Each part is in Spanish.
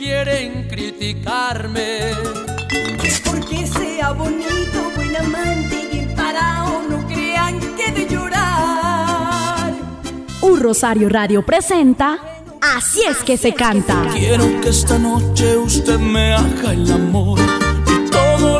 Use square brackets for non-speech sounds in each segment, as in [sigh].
quieren criticarme. Porque sea bonito, buen amante y parado, no crean que de llorar. Un Rosario Radio presenta Así es que se canta. Quiero que esta noche usted me haga el amor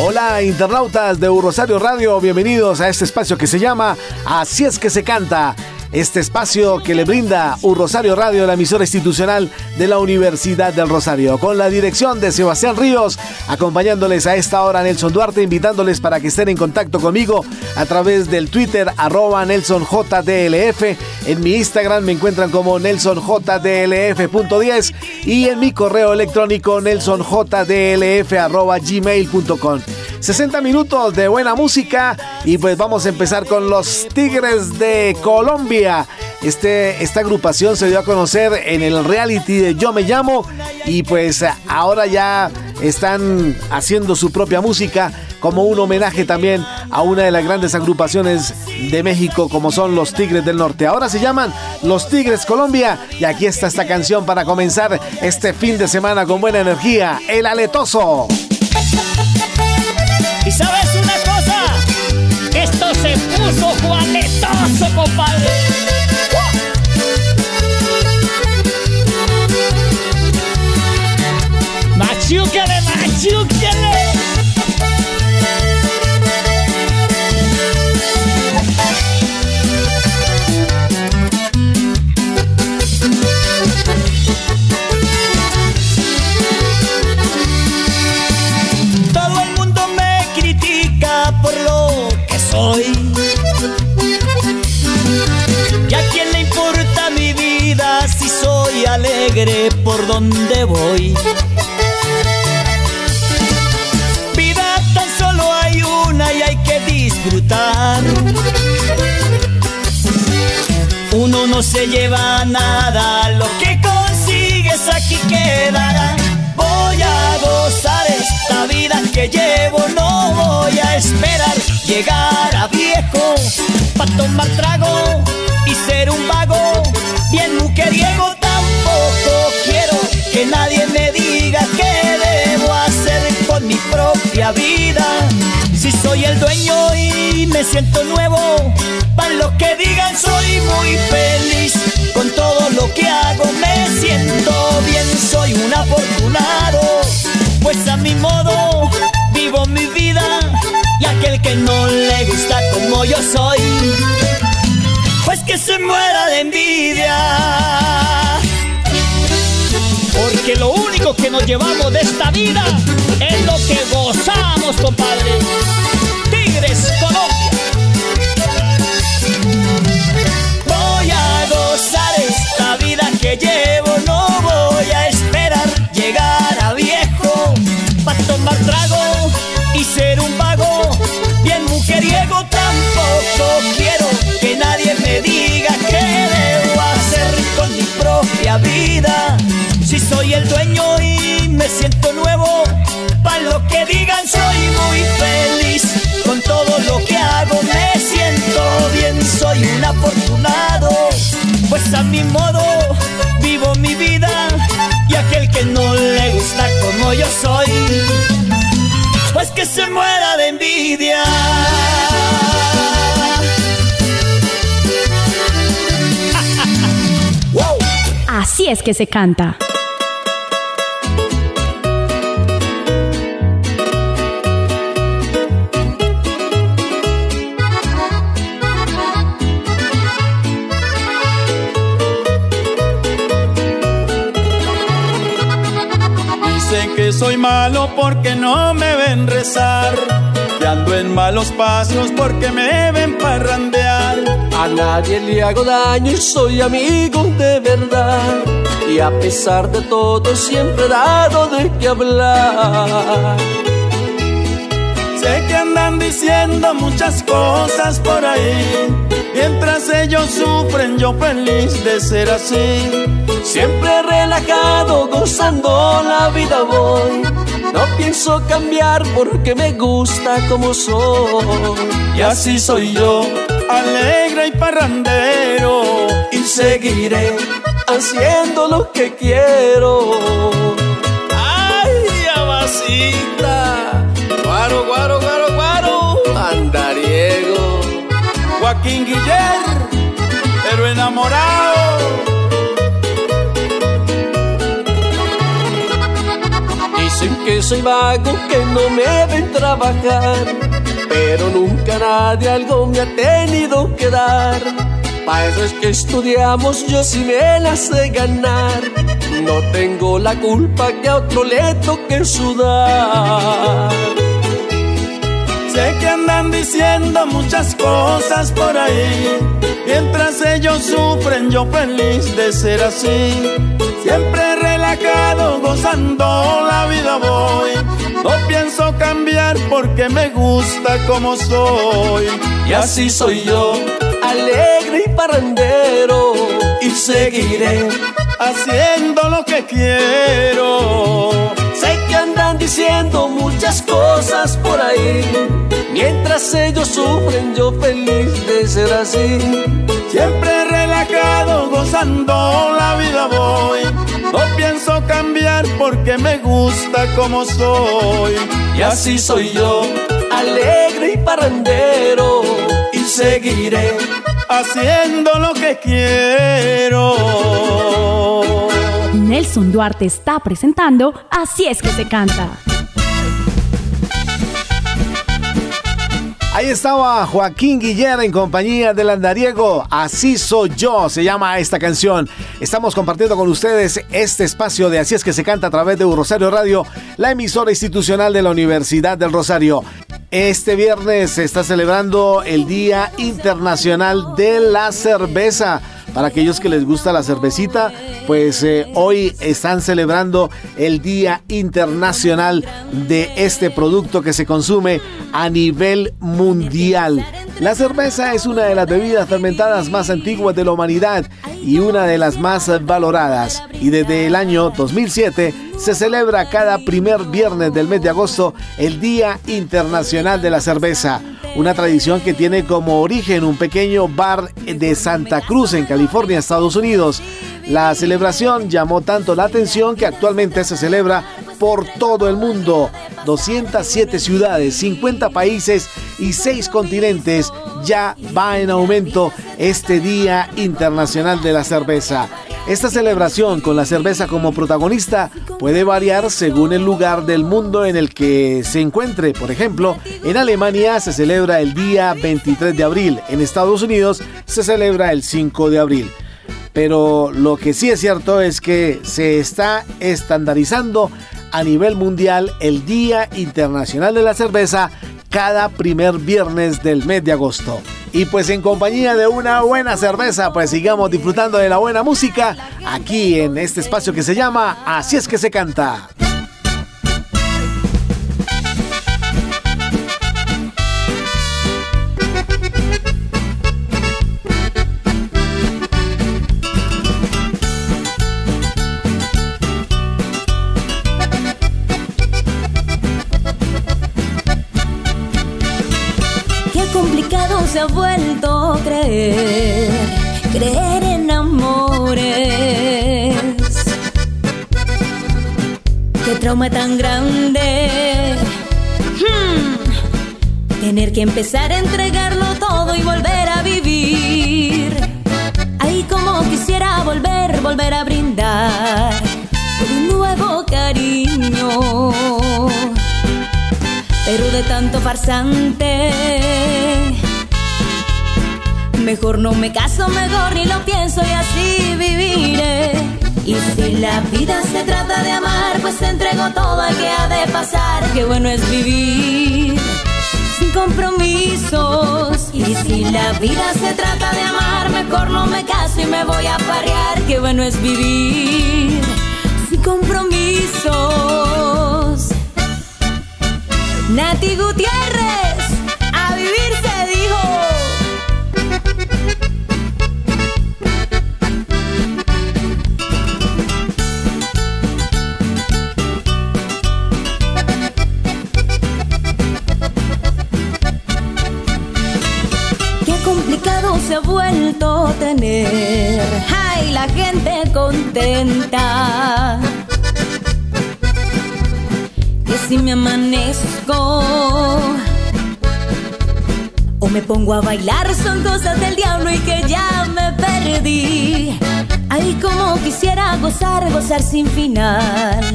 Hola internautas de Rosario Radio, bienvenidos a este espacio que se llama Así es que se canta. Este espacio que le brinda Un Rosario Radio, la emisora institucional de la Universidad del Rosario, con la dirección de Sebastián Ríos, acompañándoles a esta hora Nelson Duarte, invitándoles para que estén en contacto conmigo a través del Twitter arroba NelsonJDLF. En mi Instagram me encuentran como NelsonJDLF.10 y en mi correo electrónico NelsonJDLF arroba gmail.com. 60 minutos de buena música y pues vamos a empezar con los Tigres de Colombia. Este, esta agrupación se dio a conocer en el reality de Yo Me Llamo y pues ahora ya están haciendo su propia música como un homenaje también a una de las grandes agrupaciones de México como son los Tigres del Norte. Ahora se llaman Los Tigres Colombia y aquí está esta canción para comenzar este fin de semana con buena energía, El Aletoso. ¿Y sabes una cosa? Esto se puso juanetoso, compadre. Machuquele. Todo por donde voy? Vida tan solo hay una y hay que disfrutar. Uno no se lleva nada, lo que consigues aquí quedará. Voy a gozar esta vida que llevo, no voy a esperar llegar a viejo pa' tomar trago y ser un vago. Bien mujeriego que nadie me diga qué debo hacer con mi propia vida. Si soy el dueño y me siento nuevo, para lo que digan soy muy feliz. Con todo lo que hago me siento bien, soy un afortunado, pues a mi modo vivo mi vida y aquel que no le gusta como yo soy, pues que se muera de envidia. Porque lo único que nos llevamos de esta vida es lo que gozamos, compadre. Tigres Colombia. Voy a gozar esta vida que llevo, no voy a esperar llegar a viejo para tomar trago y ser un vago. Bien mujeriego tampoco quiero que nadie me diga qué debo hacer con mi propia vida. Soy el dueño y me siento nuevo, para lo que digan soy muy feliz. Con todo lo que hago me siento bien, soy un afortunado, pues a mi modo vivo mi vida y aquel que no le gusta como yo soy, pues que se muera de envidia. Así es que se canta. Malo porque no me ven rezar. Que ando en malos pasos porque me ven parrandear. A nadie le hago daño y soy amigo de verdad. Y a pesar de todo siempre he dado de qué hablar. Sé que andan diciendo muchas cosas por ahí. Mientras ellos sufren, yo feliz de ser así. Siempre relajado, gozando la vida voy. No pienso cambiar porque me gusta como soy. Y así soy yo, alegre y parrandero. Y seguiré haciendo lo que quiero. ¡Ay, amacita! Joaquín Guiller, pero enamorado. Dicen que soy vago, que no me ven trabajar, pero nunca nadie algo me ha tenido que dar. Para eso es que estudiamos, yo sí me la sé ganar. No tengo la culpa que a otro le toque sudar. Sé que andan diciendo muchas cosas por ahí. Mientras ellos sufren, yo feliz de ser así. Siempre relajado, gozando la vida voy. No pienso cambiar porque me gusta como soy. Y así soy yo, alegre y parrandero. Y seguiré haciendo lo que quiero. Diciendo muchas cosas por ahí. Mientras ellos sufren, yo feliz de ser así. Siempre relajado, gozando la vida voy. No pienso cambiar porque me gusta como soy. Y así soy yo, alegre y parrandero. Y seguiré haciendo lo que quiero. Nelson Duarte está presentando Así es que se canta. Ahí estaba Joaquín Guiller en compañía del andariego. Así soy yo, se llama esta canción. Estamos compartiendo con ustedes este espacio de Así es que se canta a través de Rosario Radio, la emisora institucional de la Universidad del Rosario. Este viernes se está celebrando el Día Internacional de la Cerveza. Para aquellos que les gusta la cervecita, pues eh, hoy están celebrando el Día Internacional de este producto que se consume a nivel mundial. La cerveza es una de las bebidas fermentadas más antiguas de la humanidad y una de las más valoradas. Y desde el año 2007 se celebra cada primer viernes del mes de agosto el Día Internacional de la Cerveza una tradición que tiene como origen un pequeño bar de Santa Cruz en California, Estados Unidos. La celebración llamó tanto la atención que actualmente se celebra por todo el mundo. 207 ciudades, 50 países y 6 continentes ya va en aumento este Día Internacional de la Cerveza. Esta celebración con la cerveza como protagonista puede variar según el lugar del mundo en el que se encuentre. Por ejemplo, en Alemania se celebra el día 23 de abril, en Estados Unidos se celebra el 5 de abril. Pero lo que sí es cierto es que se está estandarizando a nivel mundial el Día Internacional de la Cerveza cada primer viernes del mes de agosto. Y pues en compañía de una buena cerveza, pues sigamos disfrutando de la buena música aquí en este espacio que se llama Así es que se canta. Se ha vuelto a creer, creer en amores. Qué trauma tan grande. Hmm. Tener que empezar a entregarlo todo y volver a vivir. Ahí como quisiera volver, volver a brindar un nuevo cariño. Pero de tanto farsante Mejor no me caso, mejor ni lo pienso y así viviré. Y si la vida se trata de amar, pues te entrego todo a que ha de pasar. Qué bueno es vivir sin compromisos. Y si la vida se trata de amar, mejor no me caso y me voy a parear. Qué bueno es vivir sin compromisos. Nati Gutiérrez, tener. Ay, la gente contenta si me amanezco o me pongo a bailar son cosas del diablo y que ya me perdí. Ay, como quisiera gozar, gozar sin final.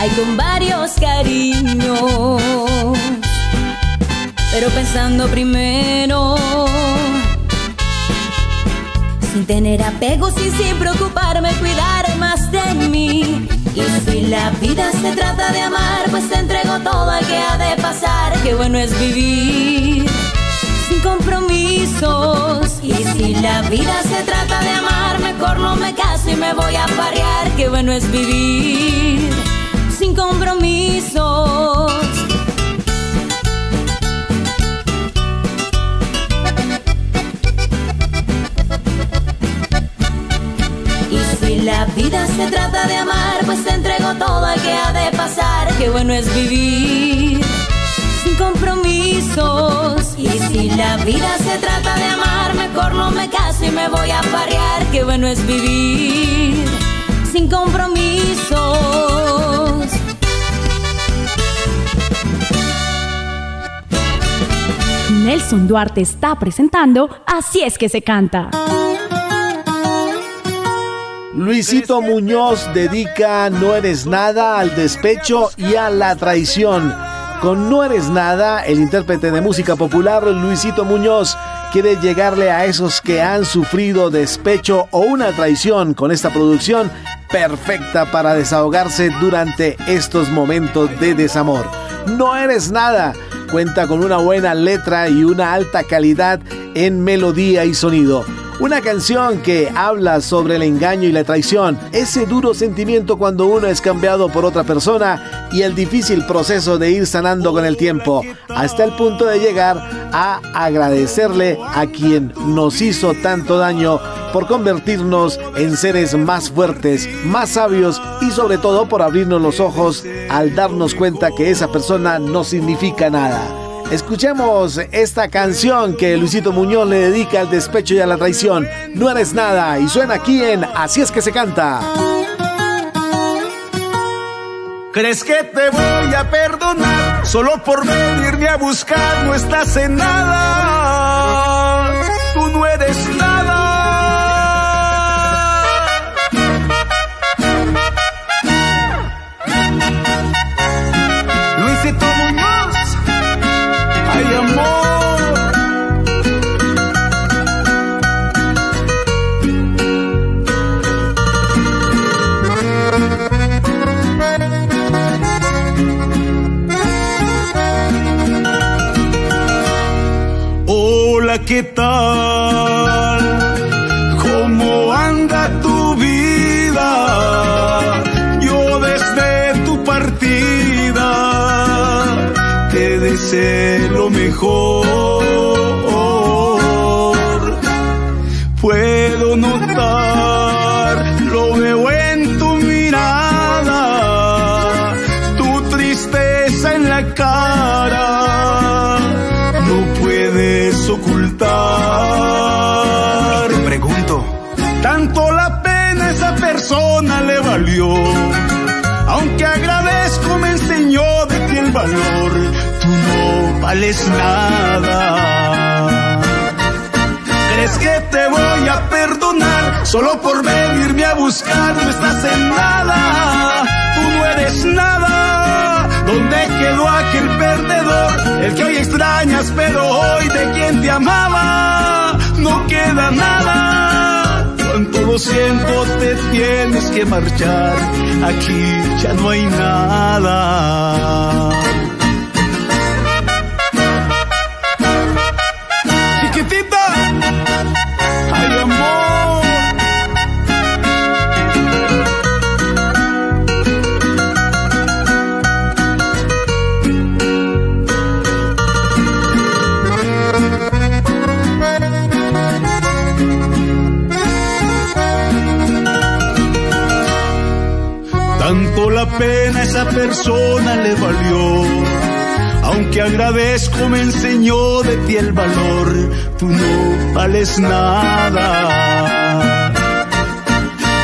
Ay, con varios cariños. Pero pensando primero, sin tener apegos y sin preocuparme, cuidar más de mí. Y si la vida se trata de amar, pues te entrego todo al que ha de pasar. Qué bueno es vivir sin compromisos. Y si la vida se trata de amar, mejor no me caso y me voy a parear. Qué bueno es vivir sin compromisos. Vida se trata de amar, pues te entrego todo al que ha de pasar. Qué bueno es vivir sin compromisos. Y si la vida se trata de amar, mejor no me caso y me voy a parear. Qué bueno es vivir sin compromisos. Nelson Duarte está presentando Así es que se canta. Luisito Muñoz dedica No eres nada al despecho y a la traición. Con No eres nada, el intérprete de música popular Luisito Muñoz quiere llegarle a esos que han sufrido despecho o una traición con esta producción perfecta para desahogarse durante estos momentos de desamor. No eres nada. Cuenta con una buena letra y una alta calidad en melodía y sonido. Una canción que habla sobre el engaño y la traición, ese duro sentimiento cuando uno es cambiado por otra persona y el difícil proceso de ir sanando con el tiempo, hasta el punto de llegar a agradecerle a quien nos hizo tanto daño por convertirnos en seres más fuertes, más sabios y sobre todo por abrirnos los ojos al darnos cuenta que esa persona no significa nada. Escuchemos esta canción que Luisito Muñoz le dedica al despecho y a la traición. No eres nada y suena aquí en Así es que se canta. ¿Crees que te voy a perdonar solo por venirme a buscar? No estás en nada. ¿Qué tal? ¿Cómo anda tu vida? Yo desde tu partida te deseo lo mejor. Tú no vales nada. ¿Crees que te voy a perdonar solo por venirme a buscar? No estás en nada. Tú no eres nada. ¿Dónde quedó aquel perdedor? El que hoy extrañas, pero hoy de quien te amaba no queda nada. Cuánto lo siento, te tienes que marchar. Aquí ya no hay nada. Esa persona le valió. Aunque agradezco me enseñó de ti el valor, tú no vales nada.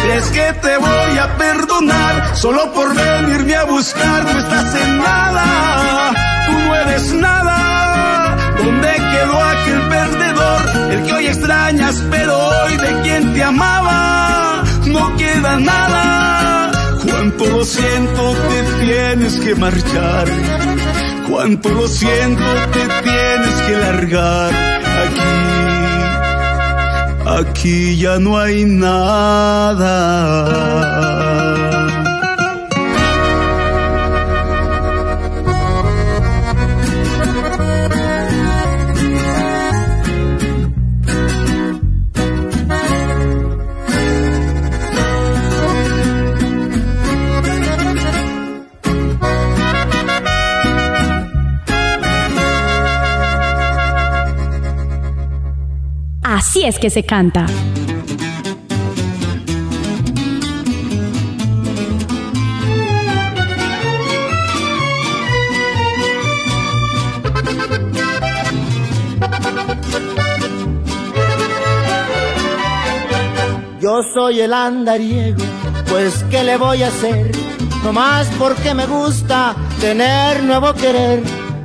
¿Crees que te voy a perdonar solo por venirme a buscar? No estás en nada, tú no eres nada. ¿Dónde quedó aquel perdedor? El que hoy extrañas, pero hoy de quien te amaba, no queda nada Cuánto lo siento, te tienes que marchar. Cuánto lo siento, te tienes que largar. Aquí, aquí ya no hay nada. Así es que se canta. Yo soy el andariego, pues ¿qué le voy a hacer? No más porque me gusta tener nuevo querer.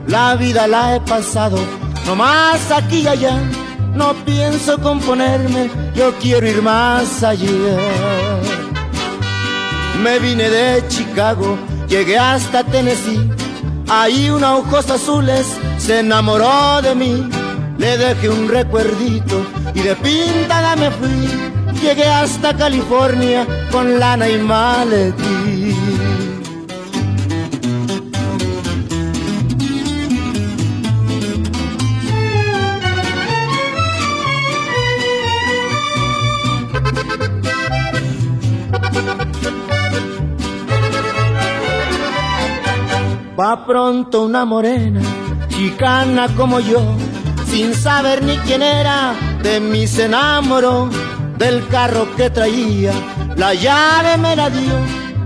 La vida la he pasado, no más aquí y allá no pienso componerme, yo quiero ir más allá. Me vine de Chicago, llegué hasta Tennessee, ahí una ojos azules se enamoró de mí. Le dejé un recuerdito y de pintada me fui. Llegué hasta California con lana y maletín. Va pronto una morena, chicana como yo, sin saber ni quién era, de mí se enamoró, del carro que traía, la llave me la dio,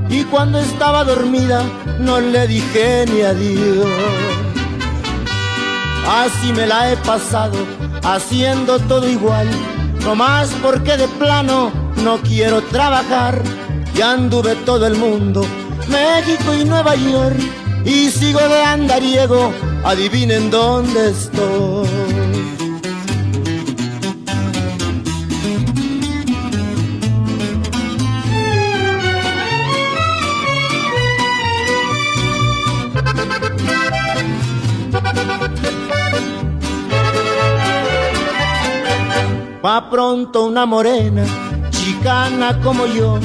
y cuando estaba dormida no le dije ni adiós. Así me la he pasado, haciendo todo igual, no más porque de plano no quiero trabajar, ya anduve todo el mundo, México y Nueva York y sigo de andariego, adivinen dónde estoy. Va pronto una morena, chicana como yo,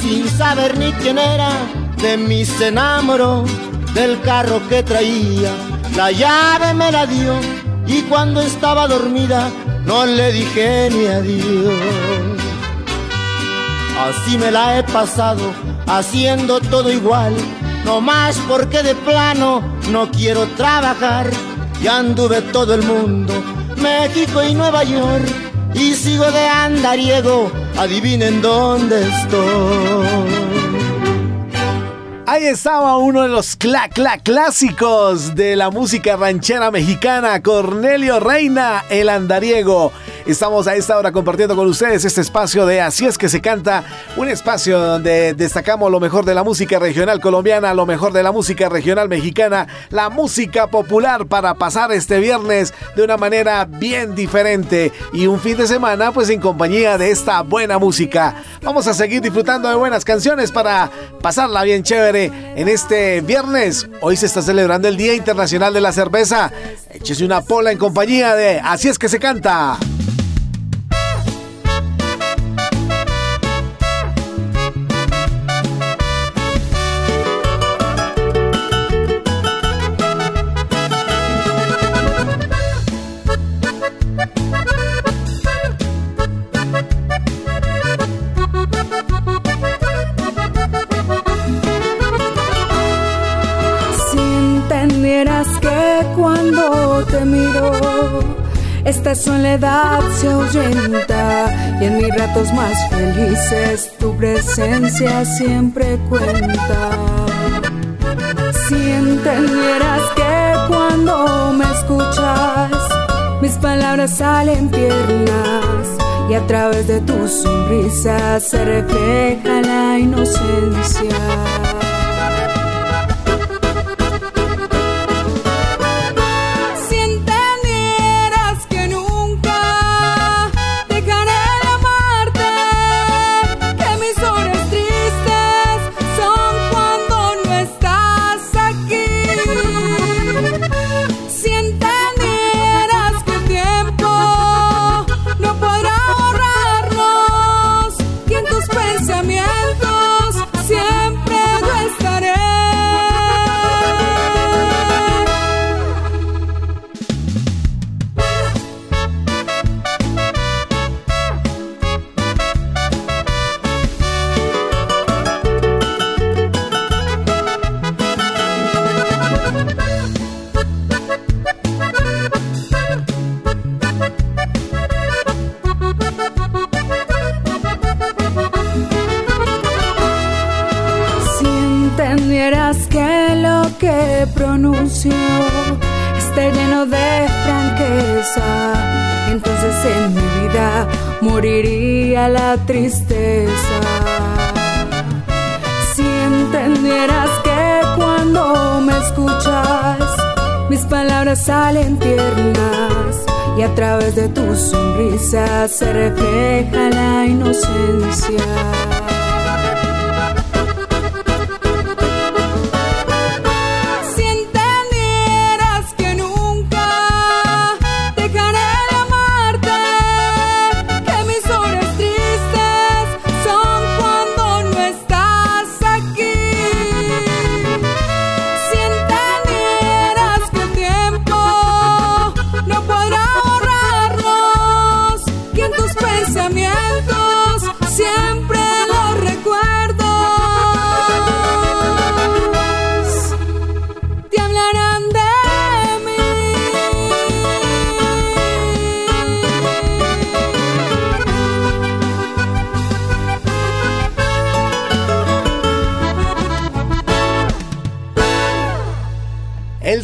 sin saber ni quién era, de mí se enamoró del carro que traía. La llave me la dio y cuando estaba dormida no le dije ni adiós. Así me la he pasado, haciendo todo igual, no más porque de plano no quiero trabajar. Ya anduve todo el mundo, México y Nueva York, y sigo de andariego, adivinen dónde estoy. Ahí estaba uno de los cla, cla clásicos de la música ranchera mexicana, Cornelio Reina, el andariego. Estamos a esta hora compartiendo con ustedes este espacio de Así es que se canta, un espacio donde destacamos lo mejor de la música regional colombiana, lo mejor de la música regional mexicana, la música popular para pasar este viernes de una manera bien diferente y un fin de semana pues en compañía de esta buena música. Vamos a seguir disfrutando de buenas canciones para pasarla bien chévere en este viernes. Hoy se está celebrando el Día Internacional de la Cerveza. Échese una pola en compañía de Así es que se canta. Te miro, esta soledad se ahuyenta y en mis ratos más felices tu presencia siempre cuenta. Si entendieras que cuando me escuchas, mis palabras salen tiernas y a través de tu sonrisa se refleja la inocencia. Tristeza. Si entendieras que cuando me escuchas, mis palabras salen tiernas y a través de tu sonrisa se refleja la inocencia.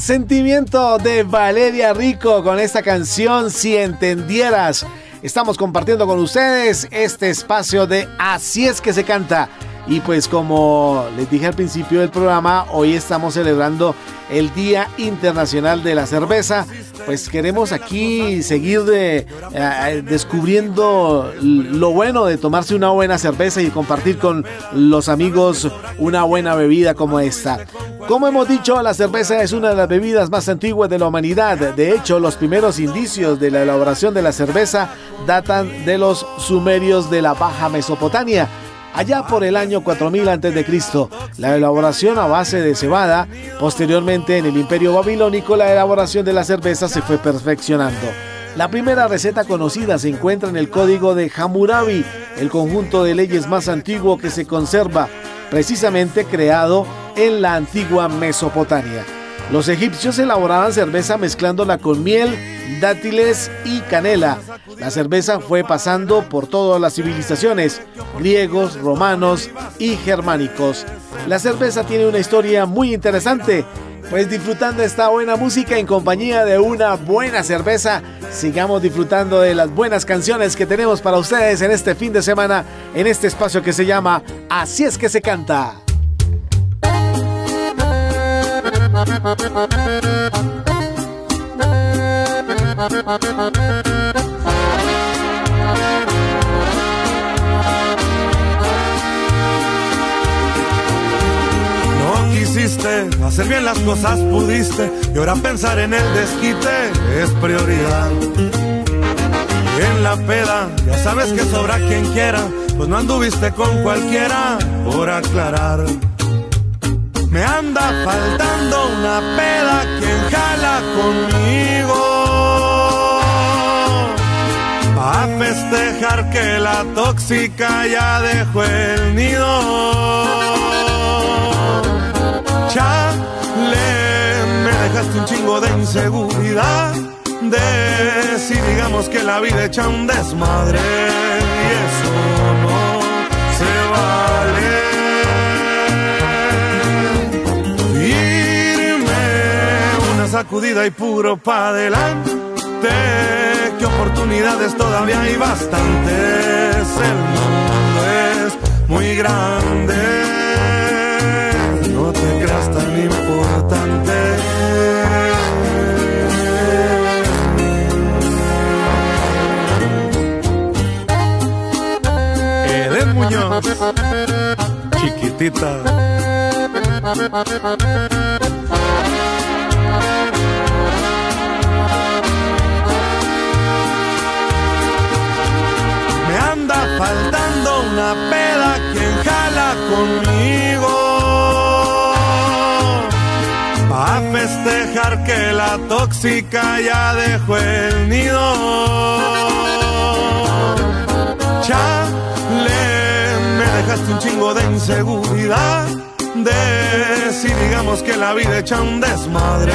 Sentimiento de Valeria Rico con esta canción Si entendieras. Estamos compartiendo con ustedes este espacio de Así es que se canta. Y pues como les dije al principio del programa, hoy estamos celebrando el Día Internacional de la Cerveza. Pues queremos aquí seguir eh, descubriendo lo bueno de tomarse una buena cerveza y compartir con los amigos una buena bebida como esta. Como hemos dicho, la cerveza es una de las bebidas más antiguas de la humanidad. De hecho, los primeros indicios de la elaboración de la cerveza datan de los sumerios de la Baja Mesopotamia. Allá por el año 4000 a.C., la elaboración a base de cebada, posteriormente en el Imperio Babilónico, la elaboración de la cerveza se fue perfeccionando. La primera receta conocida se encuentra en el Código de Hammurabi, el conjunto de leyes más antiguo que se conserva, precisamente creado en la antigua Mesopotamia. Los egipcios elaboraban cerveza mezclándola con miel, dátiles y canela. La cerveza fue pasando por todas las civilizaciones, griegos, romanos y germánicos. La cerveza tiene una historia muy interesante. Pues disfrutando esta buena música en compañía de una buena cerveza, sigamos disfrutando de las buenas canciones que tenemos para ustedes en este fin de semana, en este espacio que se llama Así es que se canta. Hacer bien las cosas, pudiste, y ahora pensar en el desquite es prioridad. Y en la peda, ya sabes que sobra quien quiera, pues no anduviste con cualquiera por aclarar. Me anda faltando una peda quien jala conmigo. A festejar que la tóxica ya dejó el nido. Chale, me dejaste un chingo de inseguridad. De si digamos que la vida echa un desmadre y eso sacudida y puro pa' adelante. Que oportunidades todavía hay bastantes. El mundo es muy grande no te creas tan importante. Eden Muñoz, chiquitita. Que la tóxica ya dejó el nido. Chale, me dejaste un chingo de inseguridad. De si digamos que la vida echa un desmadre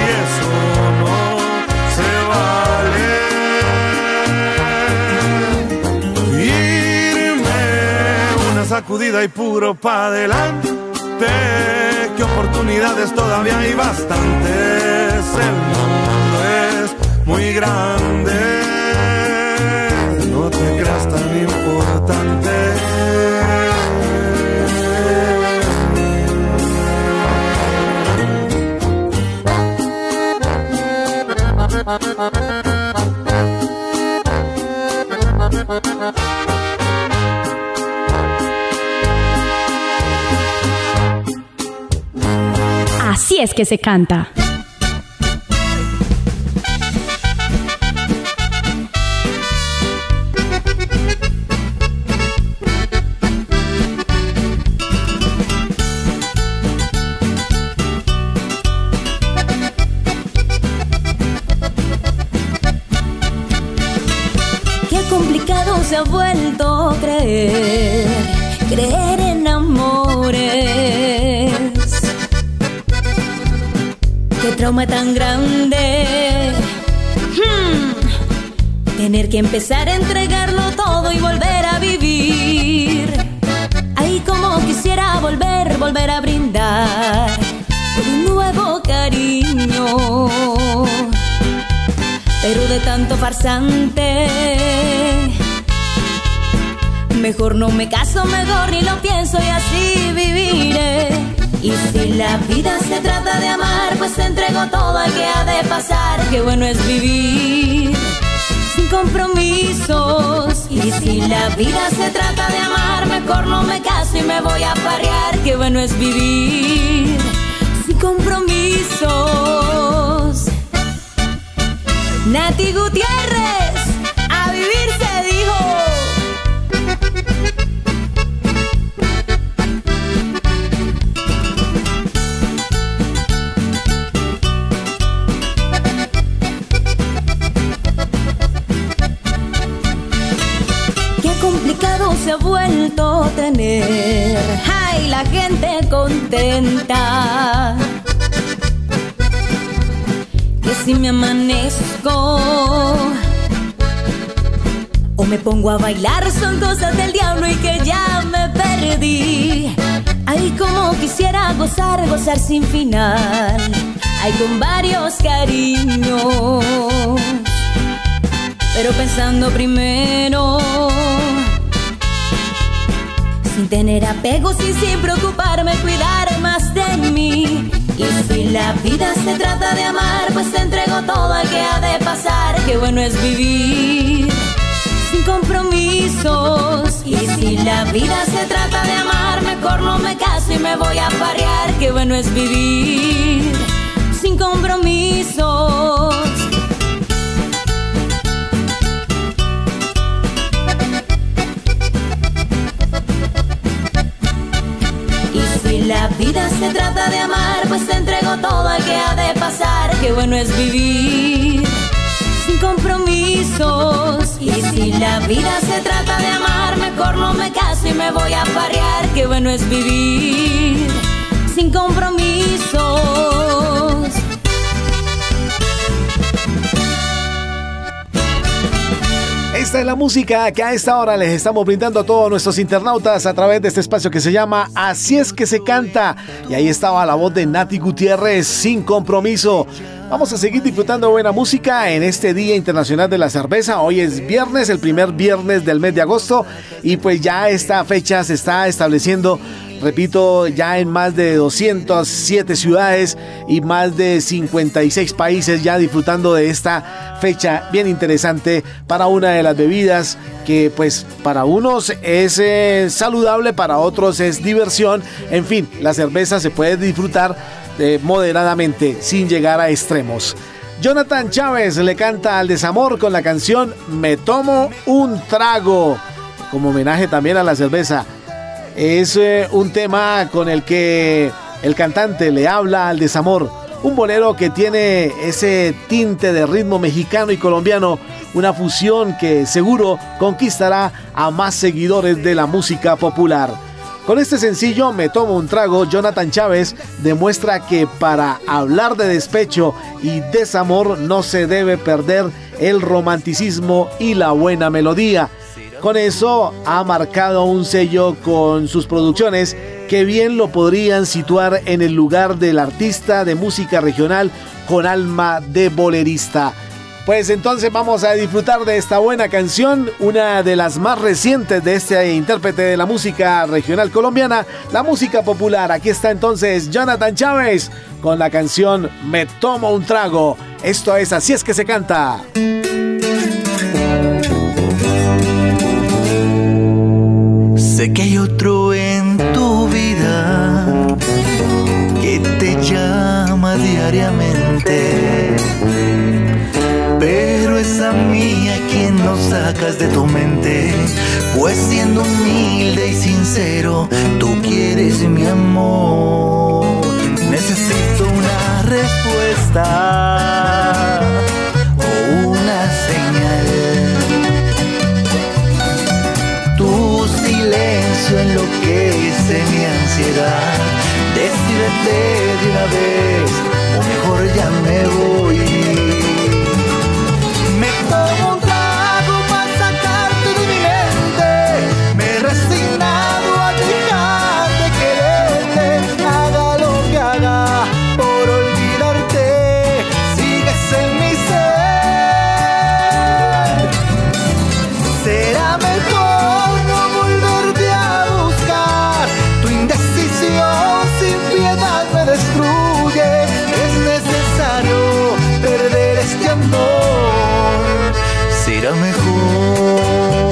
y eso no se vale. Irme una sacudida y puro pa' adelante oportunidades todavía hay bastantes. El mundo es muy grande, no te creas tan importante. [laughs] Así es que se canta. Qué complicado se ha vuelto creer, trauma tan grande. Hmm. Tener que empezar a entregarlo todo y volver a vivir. Ay, como quisiera volver, volver a brindar por un nuevo cariño pero de tanto farsante. Mejor no me caso, mejor ni lo pienso y así viviré. Y si la vida se trata de amar, pues te entrego todo al que ha de pasar. Qué bueno es vivir sin compromisos. Y si la vida se trata de amar, mejor no me caso y me voy a parear. Qué bueno es vivir sin compromisos. Nati Gutiérrez, se ha vuelto tener. Ay, la gente contenta que si me amanezco o me pongo a bailar son cosas del diablo y que ya me perdí. Ay, como quisiera gozar, gozar sin final. Ay, con varios cariños. Pero pensando primero, sin tener apegos y sin preocuparme, cuidar más de mí. Y si la vida se trata de amar, pues te entrego todo al que ha de pasar. Qué bueno es vivir sin compromisos. Y si la vida se trata de amar, mejor no me caso y me voy a parear. Qué bueno es vivir sin compromisos. La vida se trata de amar, pues te entrego todo al que ha de pasar. Qué bueno es vivir sin compromisos. Y si la vida se trata de amar, mejor no me caso y me voy a parear. Qué bueno es vivir sin compromisos. De la música que a esta hora les estamos brindando a todos nuestros internautas a través de este espacio que se llama Así es que se canta. Y ahí estaba la voz de Nati Gutiérrez, sin compromiso. Vamos a seguir disfrutando buena música en este Día Internacional de la Cerveza. Hoy es viernes, el primer viernes del mes de agosto. Y pues ya esta fecha se está estableciendo repito, ya en más de 207 ciudades y más de 56 países ya disfrutando de esta fecha bien interesante para una de las bebidas que pues para unos es eh, saludable, para otros es diversión, en fin, la cerveza se puede disfrutar eh, moderadamente sin llegar a extremos. Jonathan Chávez le canta al desamor con la canción Me tomo un trago, como homenaje también a la cerveza es eh, un tema con el que el cantante le habla al desamor. Un bolero que tiene ese tinte de ritmo mexicano y colombiano, una fusión que seguro conquistará a más seguidores de la música popular. Con este sencillo Me tomo un trago, Jonathan Chávez demuestra que para hablar de despecho y desamor no se debe perder el romanticismo y la buena melodía. Con eso ha marcado un sello con sus producciones que bien lo podrían situar en el lugar del artista de música regional con alma de bolerista. Pues entonces vamos a disfrutar de esta buena canción, una de las más recientes de este intérprete de la música regional colombiana, la música popular. Aquí está entonces Jonathan Chávez con la canción Me tomo un trago. Esto es Así es que se canta. Sé que hay otro en tu vida que te llama diariamente, pero es a mí a quien no sacas de tu mente, pues siendo humilde y sincero, tú quieres mi amor. Necesito una respuesta silencio enloquece mi ansiedad. Decídete de una vez, o mejor ya me voy. Amor. Será mejor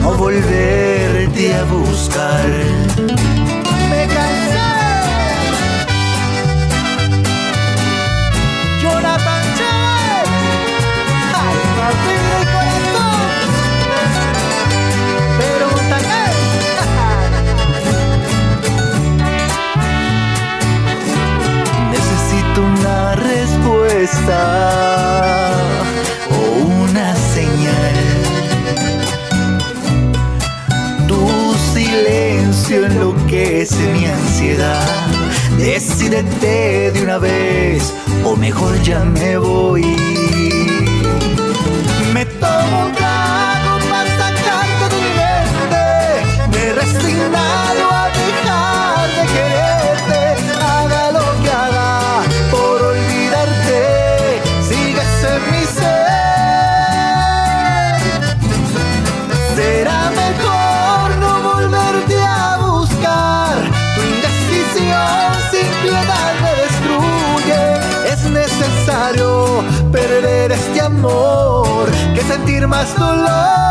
no volverte a buscar. Mi ansiedad. Decídete de una vez o mejor ya me voy. Me tomo que sentir más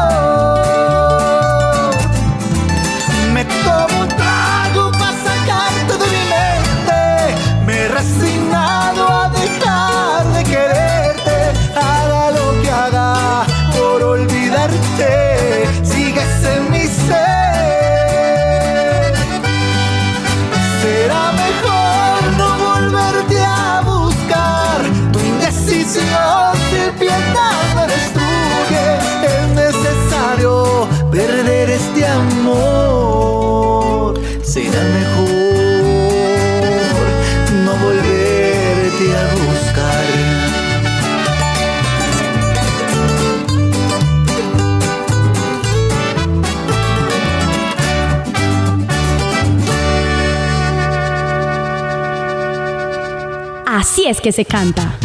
es que se canta.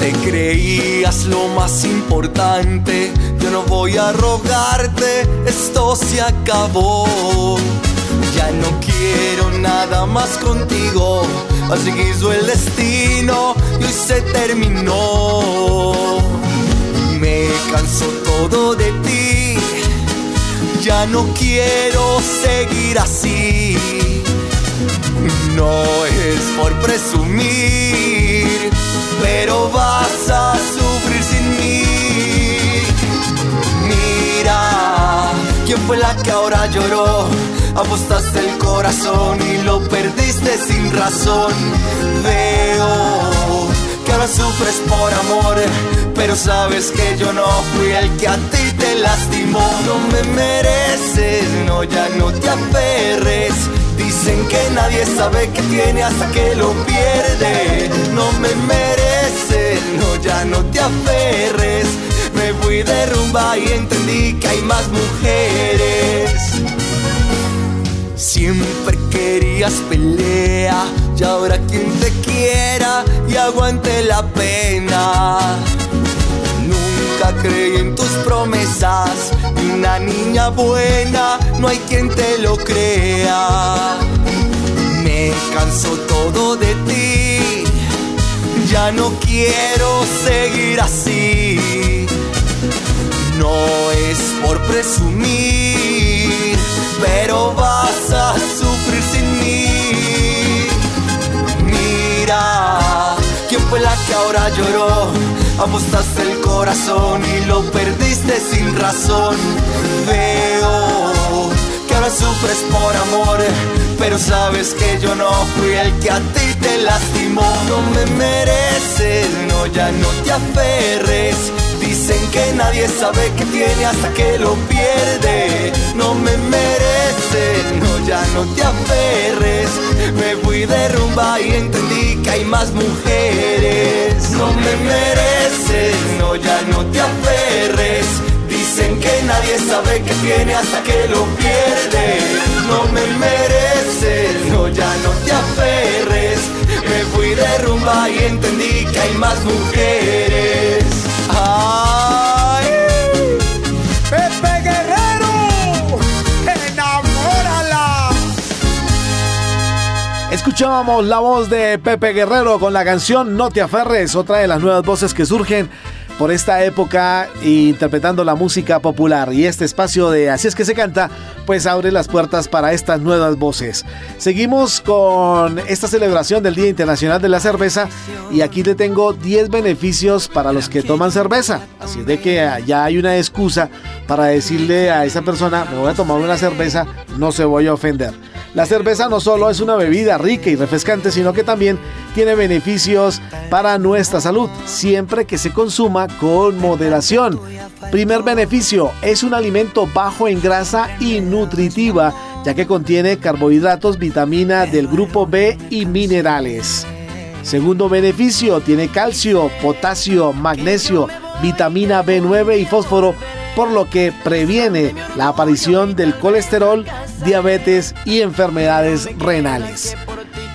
Te creías lo más importante, yo no voy a rogarte, esto se acabó. Ya no quiero nada más contigo, así quiso el destino y hoy se terminó. Me cansó todo de ti, ya no quiero seguir así. No es por presumir, pero vas a sufrir sin mí. Mira, ¿quién fue la que ahora lloró? Apostaste el corazón y lo perdiste sin razón. Veo que ahora sufres por amor, pero sabes que yo no fui el que a ti te lastimó. No me mereces, no, ya no te aferres. Dicen que nadie sabe que tiene hasta que lo pierde. No me mereces, no, ya no te aferres. Me fui de rumba y entendí que hay más mujeres. Siempre querías pelea y ahora quien te quiera y aguante la pena. Nunca creí en tus promesas, una niña buena, no hay quien te lo crea. Me cansó todo de ti, ya no quiero seguir así. No es por presumir, pero vas a sufrir sin mí. Mira, ¿quién fue la que ahora lloró? Apostaste el corazón y lo perdiste sin razón. Veo que ahora sufres por amor, pero sabes que yo no fui el que a ti te lastimó. No me mereces, no, ya no te aferres. Dicen que nadie sabe que tiene hasta que lo pierde. No me mereces, no, ya no te aferres. Me fui de rumba y entendí que hay más mujeres. No me mereces, no, ya no te aferres. Dicen que nadie sabe que tiene hasta que lo pierde. No me mereces, no, ya no te aferres. Me fui de rumba y entendí que hay más mujeres. Escuchábamos la voz de Pepe Guerrero con la canción No te aferres, otra de las nuevas voces que surgen por esta época interpretando la música popular y este espacio de Así es que se canta pues abre las puertas para estas nuevas voces. Seguimos con esta celebración del Día Internacional de la Cerveza y aquí le tengo 10 beneficios para los que toman cerveza. Así de que ya hay una excusa para decirle a esa persona me voy a tomar una cerveza, no se voy a ofender. La cerveza no solo es una bebida rica y refrescante, sino que también tiene beneficios para nuestra salud, siempre que se consuma con moderación. Primer beneficio, es un alimento bajo en grasa y nutritiva, ya que contiene carbohidratos, vitamina del grupo B y minerales. Segundo beneficio, tiene calcio, potasio, magnesio, vitamina B9 y fósforo, por lo que previene la aparición del colesterol, diabetes y enfermedades renales.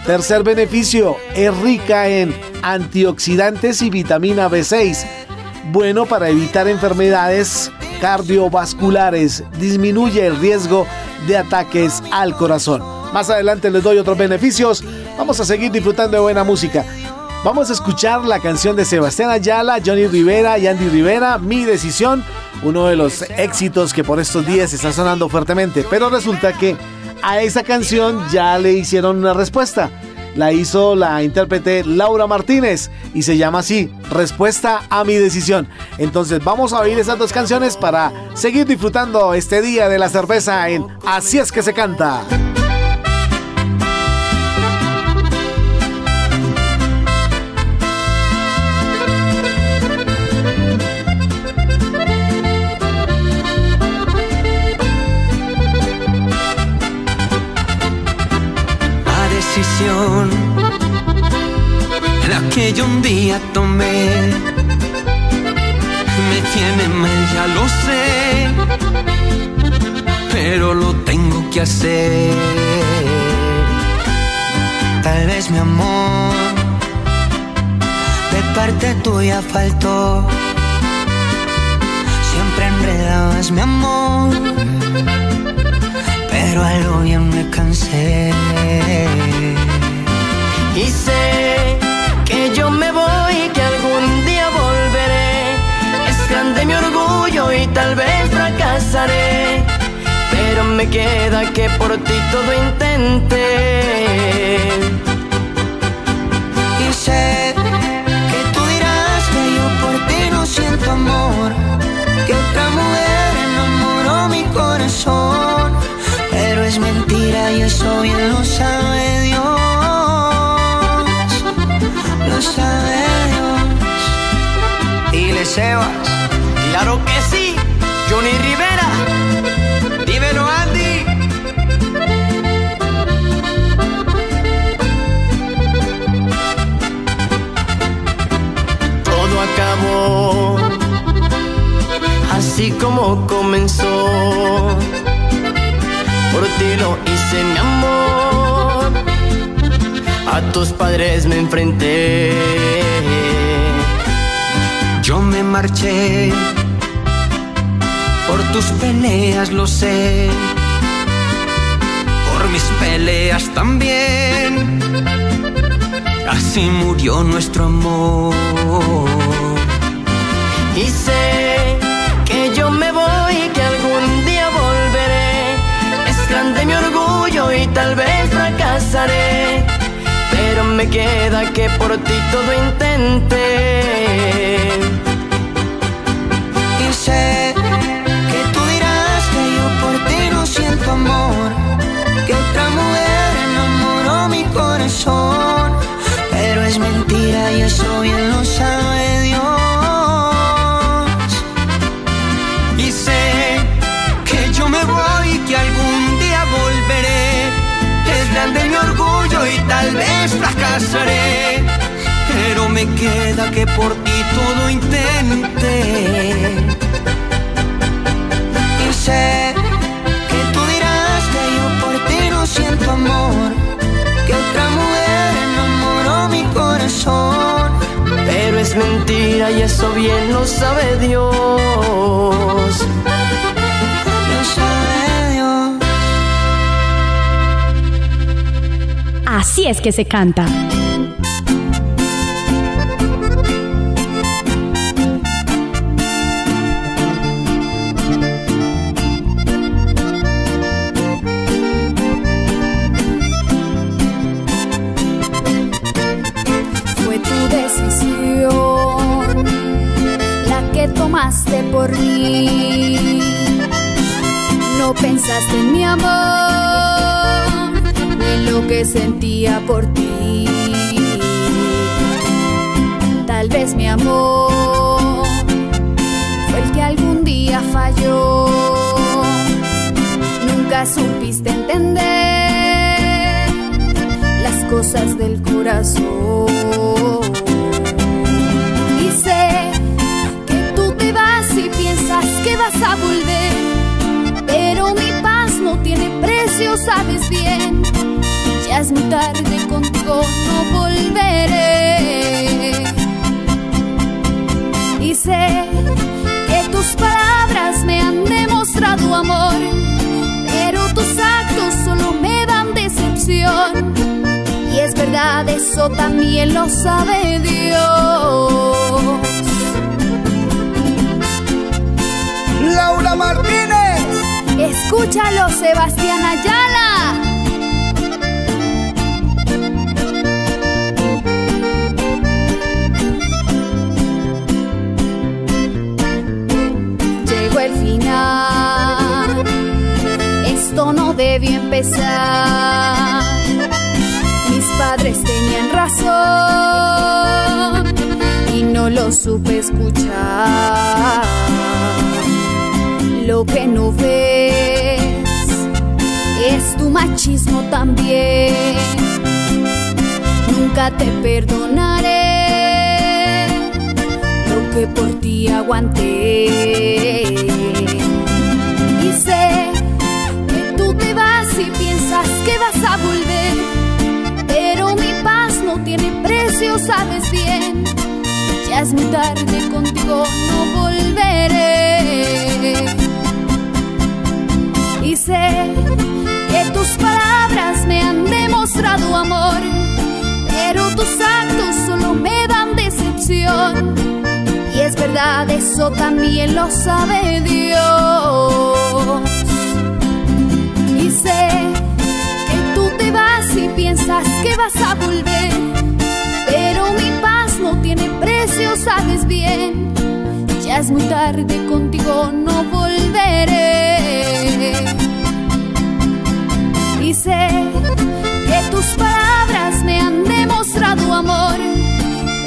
Tercer beneficio, es rica en antioxidantes y vitamina B6, bueno para evitar enfermedades cardiovasculares, disminuye el riesgo de ataques al corazón. Más adelante les doy otros beneficios, vamos a seguir disfrutando de buena música. Vamos a escuchar la canción de Sebastián Ayala, Johnny Rivera y Andy Rivera, Mi Decisión, uno de los éxitos que por estos días está sonando fuertemente. Pero resulta que a esa canción ya le hicieron una respuesta. La hizo la intérprete Laura Martínez y se llama así, Respuesta a mi decisión. Entonces vamos a oír esas dos canciones para seguir disfrutando este día de la cerveza en Así es que se canta. Que yo un día tomé, me tiene mal, ya lo sé, pero lo tengo que hacer. Tal vez mi amor de parte tuya faltó. Siempre enredabas mi amor, pero a lo bien me cansé. Y sé yo me voy que algún día volveré. Es grande mi orgullo y tal vez fracasaré. Pero me queda que por ti todo intente. Y sé que tú dirás que yo por ti no siento amor, que otra mujer enamoró mi corazón, pero es mentira y eso bien lo sabe Claro que sí, Johnny Rivera. Dímelo Andy. Todo acabó así como comenzó. Por ti lo hice mi amor. A tus padres me enfrenté. Yo me marché por tus peleas, lo sé. Por mis peleas también. Así murió nuestro amor. Y sé que yo me voy y que algún día volveré. Es grande mi orgullo y tal vez fracasaré. Pero me queda que por ti todo intente. Que tú dirás que yo por ti no siento amor, que otra mujer enamoró mi corazón, pero es mentira y eso bien lo sabe Dios. Y sé que yo me voy y que algún día volveré. Es grande mi orgullo y tal vez fracasaré. Pero me queda que por ti todo intente. Sé que tú dirás que yo por ti no siento amor, que otra mujer enamoró mi corazón. Pero es mentira y eso bien lo sabe Dios. Lo sabe Dios. Así es que se canta. Por ti. Tal vez mi amor fue el que algún día falló. Nunca supiste entender las cosas del corazón. Y sé que tú te vas y piensas que vas a volver, pero mi paz no tiene precio, sabes bien. Es muy tarde, contigo no volveré. Y sé que tus palabras me han demostrado amor, pero tus actos solo me dan decepción. Y es verdad, eso también lo sabe Dios. Laura Martínez. Escúchalo, Sebastián Ayala. Esto no debió empezar. Mis padres tenían razón y no lo supe escuchar. Lo que no ves es tu machismo también. Nunca te perdonaré lo que por y aguanté. Y sé que tú te vas y piensas que vas a volver, pero mi paz no tiene precio, sabes bien. Ya es muy tarde, contigo no volveré. Y sé que tus palabras me han demostrado amor, pero tus actos solo me dan decepción es verdad, eso también lo sabe Dios. Y sé que tú te vas y piensas que vas a volver. Pero mi paz no tiene precio, sabes bien. Ya es muy tarde, contigo no volveré. Y sé que tus palabras me han demostrado amor,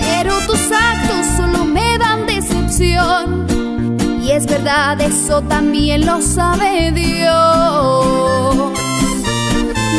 pero tus actos solo eso también lo sabe Dios.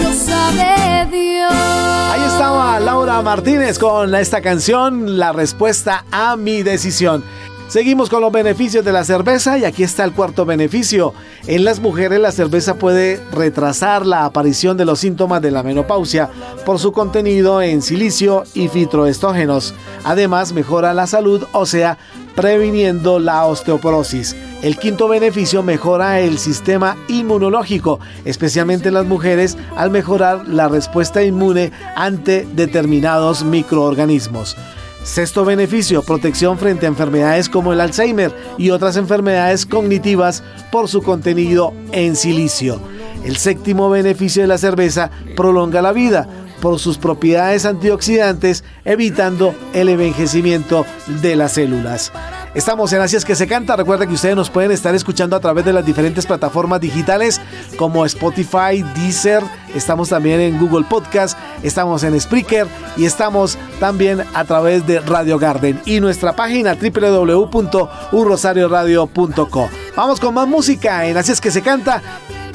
Lo sabe Dios. Ahí estaba Laura Martínez con esta canción, La respuesta a mi decisión. Seguimos con los beneficios de la cerveza y aquí está el cuarto beneficio. En las mujeres la cerveza puede retrasar la aparición de los síntomas de la menopausia por su contenido en silicio y fitroestógenos. Además mejora la salud, o sea, previniendo la osteoporosis. El quinto beneficio mejora el sistema inmunológico, especialmente en las mujeres, al mejorar la respuesta inmune ante determinados microorganismos. Sexto beneficio, protección frente a enfermedades como el Alzheimer y otras enfermedades cognitivas por su contenido en silicio. El séptimo beneficio de la cerveza prolonga la vida por sus propiedades antioxidantes, evitando el envejecimiento de las células. Estamos en Así es que se canta. Recuerda que ustedes nos pueden estar escuchando a través de las diferentes plataformas digitales como Spotify, Deezer, estamos también en Google Podcast, estamos en Spreaker y estamos también a través de Radio Garden y nuestra página www.urrosarioradio.co. Vamos con más música en Así es que se canta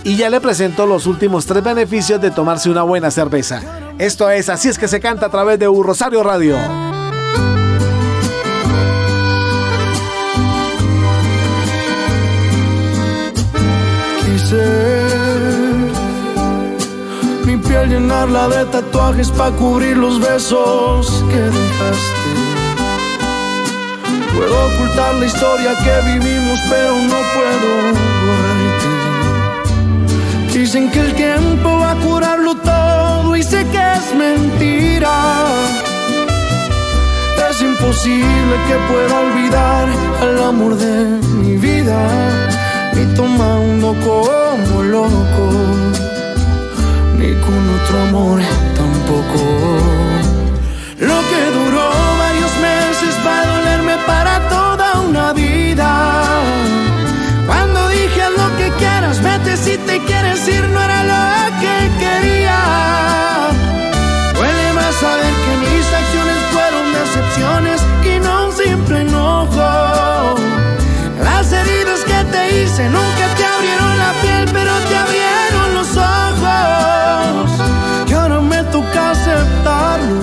y ya le presento los últimos tres beneficios de tomarse una buena cerveza. Esto es Así es que se canta a través de Un Rosario Radio. Quise mi piel llenarla de tatuajes para cubrir los besos que dejaste. Puedo ocultar la historia que vivimos, pero no puedo borrarte. Dicen que el tiempo va a curarlo todo y sé que es mentira. Es imposible que pueda olvidar al amor de mi vida, ni tomando como loco, ni con otro amor tampoco. Lo que duró varios meses va a dolerme para toda una vida. Si te quieres ir, no era lo que quería. Duele más saber que mis acciones fueron decepciones y no un simple enojo. Las heridas que te hice nunca te abrieron la piel, pero te abrieron los ojos. Y ahora me toca aceptarlo,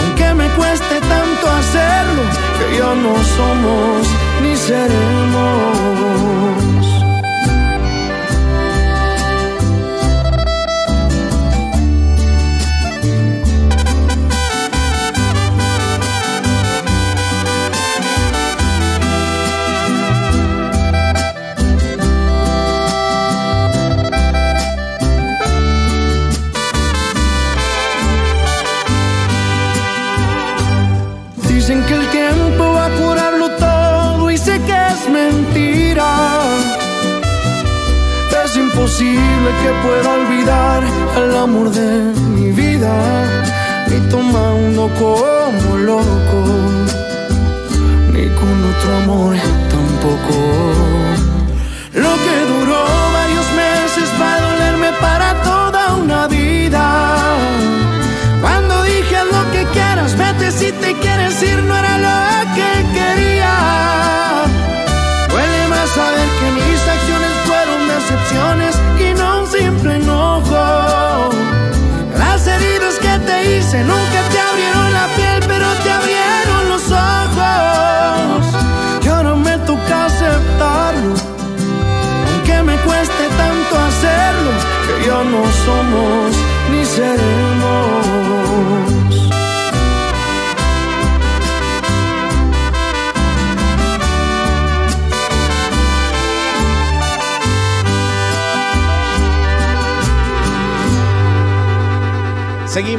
aunque me cueste tanto hacerlo, que ya no somos ni seremos. Que pueda olvidar al amor de mi vida, ni tomando como loco, ni con otro amor tampoco. Lo que duró varios meses va a dolerme para toda una vida. Cuando dije lo que quieras, vete si te quieres ir, no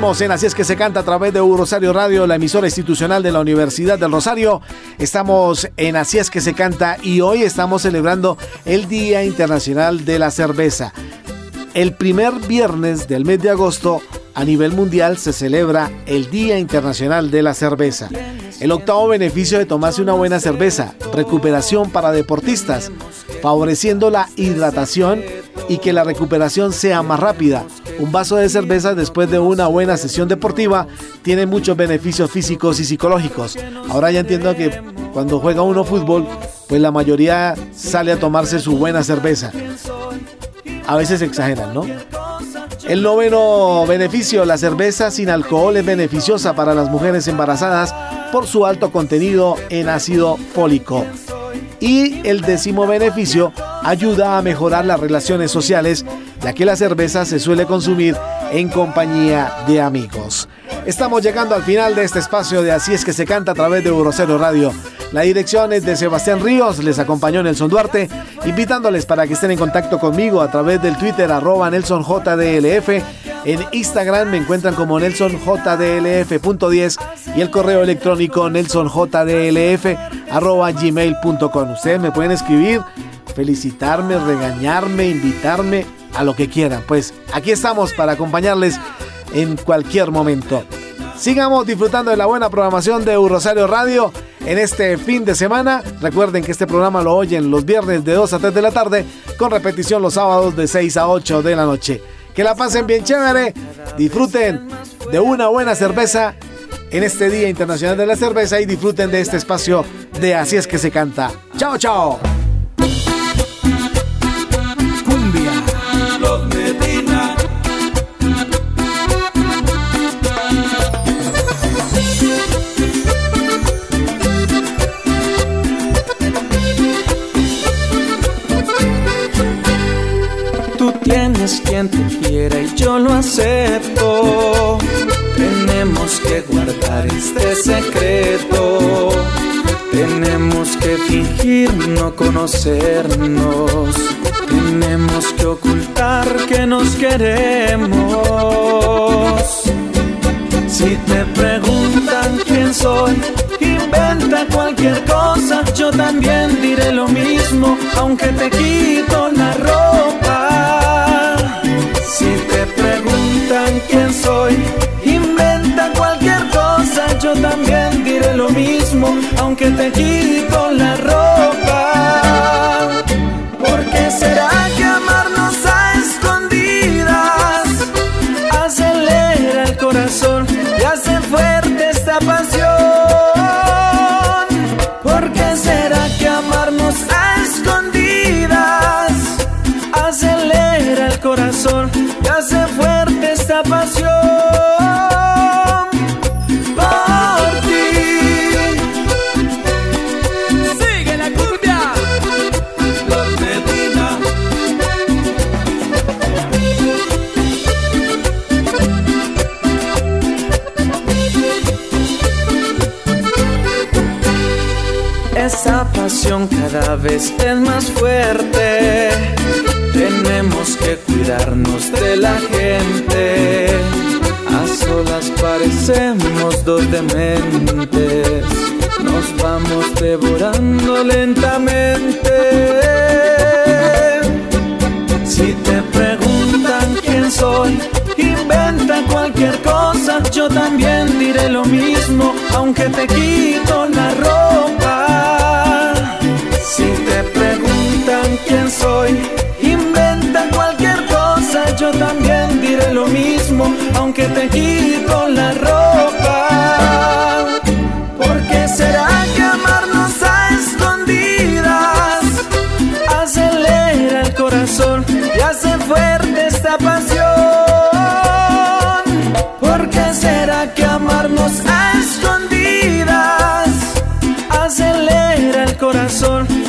En Así es que se canta a través de Rosario Radio, la emisora institucional de la Universidad del Rosario. Estamos en Así es que se canta y hoy estamos celebrando el Día Internacional de la Cerveza. El primer viernes del mes de agosto a nivel mundial se celebra el Día Internacional de la Cerveza. El octavo beneficio de tomarse una buena cerveza, recuperación para deportistas, favoreciendo la hidratación y que la recuperación sea más rápida. Un vaso de cerveza después de una buena sesión deportiva tiene muchos beneficios físicos y psicológicos. Ahora ya entiendo que cuando juega uno fútbol, pues la mayoría sale a tomarse su buena cerveza. A veces exageran, ¿no? El noveno beneficio, la cerveza sin alcohol es beneficiosa para las mujeres embarazadas por su alto contenido en ácido fólico. Y el décimo beneficio ayuda a mejorar las relaciones sociales, ya que la cerveza se suele consumir en compañía de amigos. Estamos llegando al final de este espacio de Así es que se canta a través de Eurocero Radio. La dirección es de Sebastián Ríos, les acompañó Nelson Duarte, invitándoles para que estén en contacto conmigo a través del Twitter arroba NelsonJDLF. En Instagram me encuentran como NelsonJDLF.10 y el correo electrónico NelsonJDLF arroba gmail.com. Ustedes me pueden escribir, felicitarme, regañarme, invitarme a lo que quieran. Pues aquí estamos para acompañarles en cualquier momento. Sigamos disfrutando de la buena programación de Rosario Radio en este fin de semana. Recuerden que este programa lo oyen los viernes de 2 a 3 de la tarde, con repetición los sábados de 6 a 8 de la noche. Que la pasen bien chévere, disfruten de una buena cerveza en este Día Internacional de la Cerveza y disfruten de este espacio de Así es que se canta. Chao, chao. Tienes quien te quiera y yo lo acepto. Tenemos que guardar este secreto. Tenemos que fingir no conocernos. Tenemos que ocultar que nos queremos. Si te preguntan quién soy, inventa cualquier cosa. Yo también diré lo mismo, aunque te quito la ropa. Preguntan quién soy, inventa cualquier cosa, yo también diré lo mismo, aunque te quito la ropa. ¿Por qué será que cada vez es más fuerte tenemos que cuidarnos de la gente. A solas parecemos dos dementes. Nos vamos devorando lentamente. Si te preguntan quién soy, inventa cualquier cosa. Yo también diré lo mismo, aunque te quito la ropa. Si te preguntan quién soy, cualquier cosa, yo también diré lo mismo, aunque te quito la ropa. ¿Por qué será que amarnos a escondidas acelera el corazón y hace fuerte esta pasión? ¿Por qué será que amarnos a escondidas acelera el corazón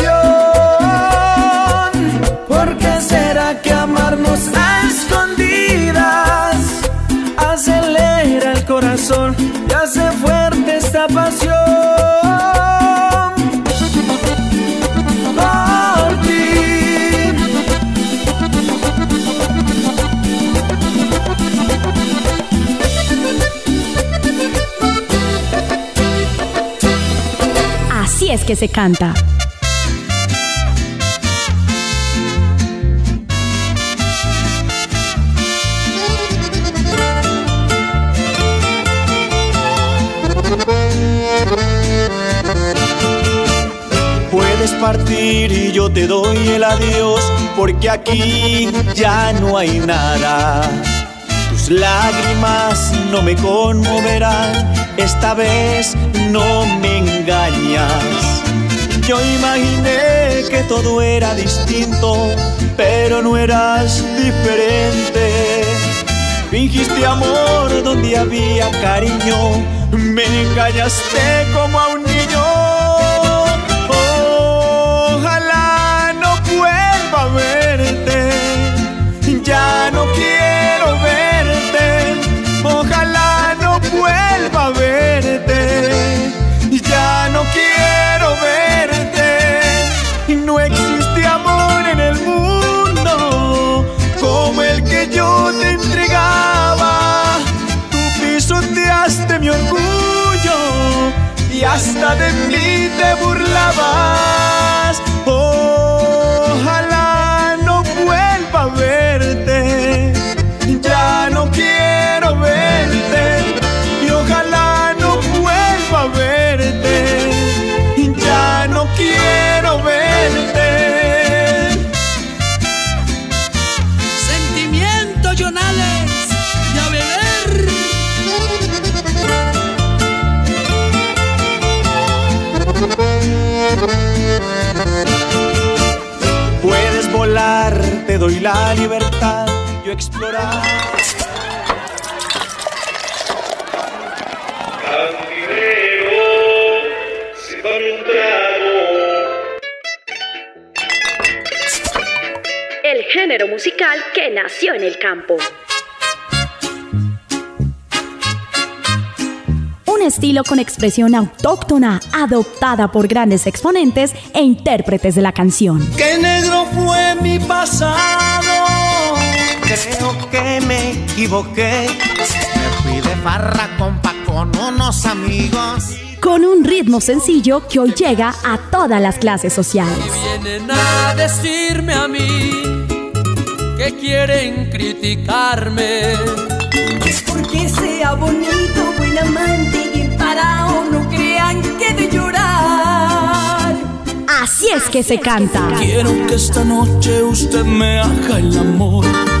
Que se canta. Puedes partir y yo te doy el adiós, porque aquí ya no hay nada. Tus lágrimas no me conmoverán, esta vez no me engañas. Yo imaginé que todo era distinto, pero no eras diferente. Fingiste amor donde había cariño, me engañaste como a un niño. Ojalá no vuelva a verte, ya no quiero hasta de mí te burlabas. Yo explorar. El género musical que nació en el campo. Un estilo con expresión autóctona, adoptada por grandes exponentes e intérpretes de la canción. Qué negro fue mi pasado. Creo que me equivoqué. Me fui de farra, compa, con unos amigos. Con un ritmo sencillo que hoy llega a todas las clases sociales. Vienen a decirme a mí que quieren criticarme. Es porque sea bonito, buen amante y parado, no crean que de llorar. Así es que se canta. Quiero que esta noche usted me haga el amor y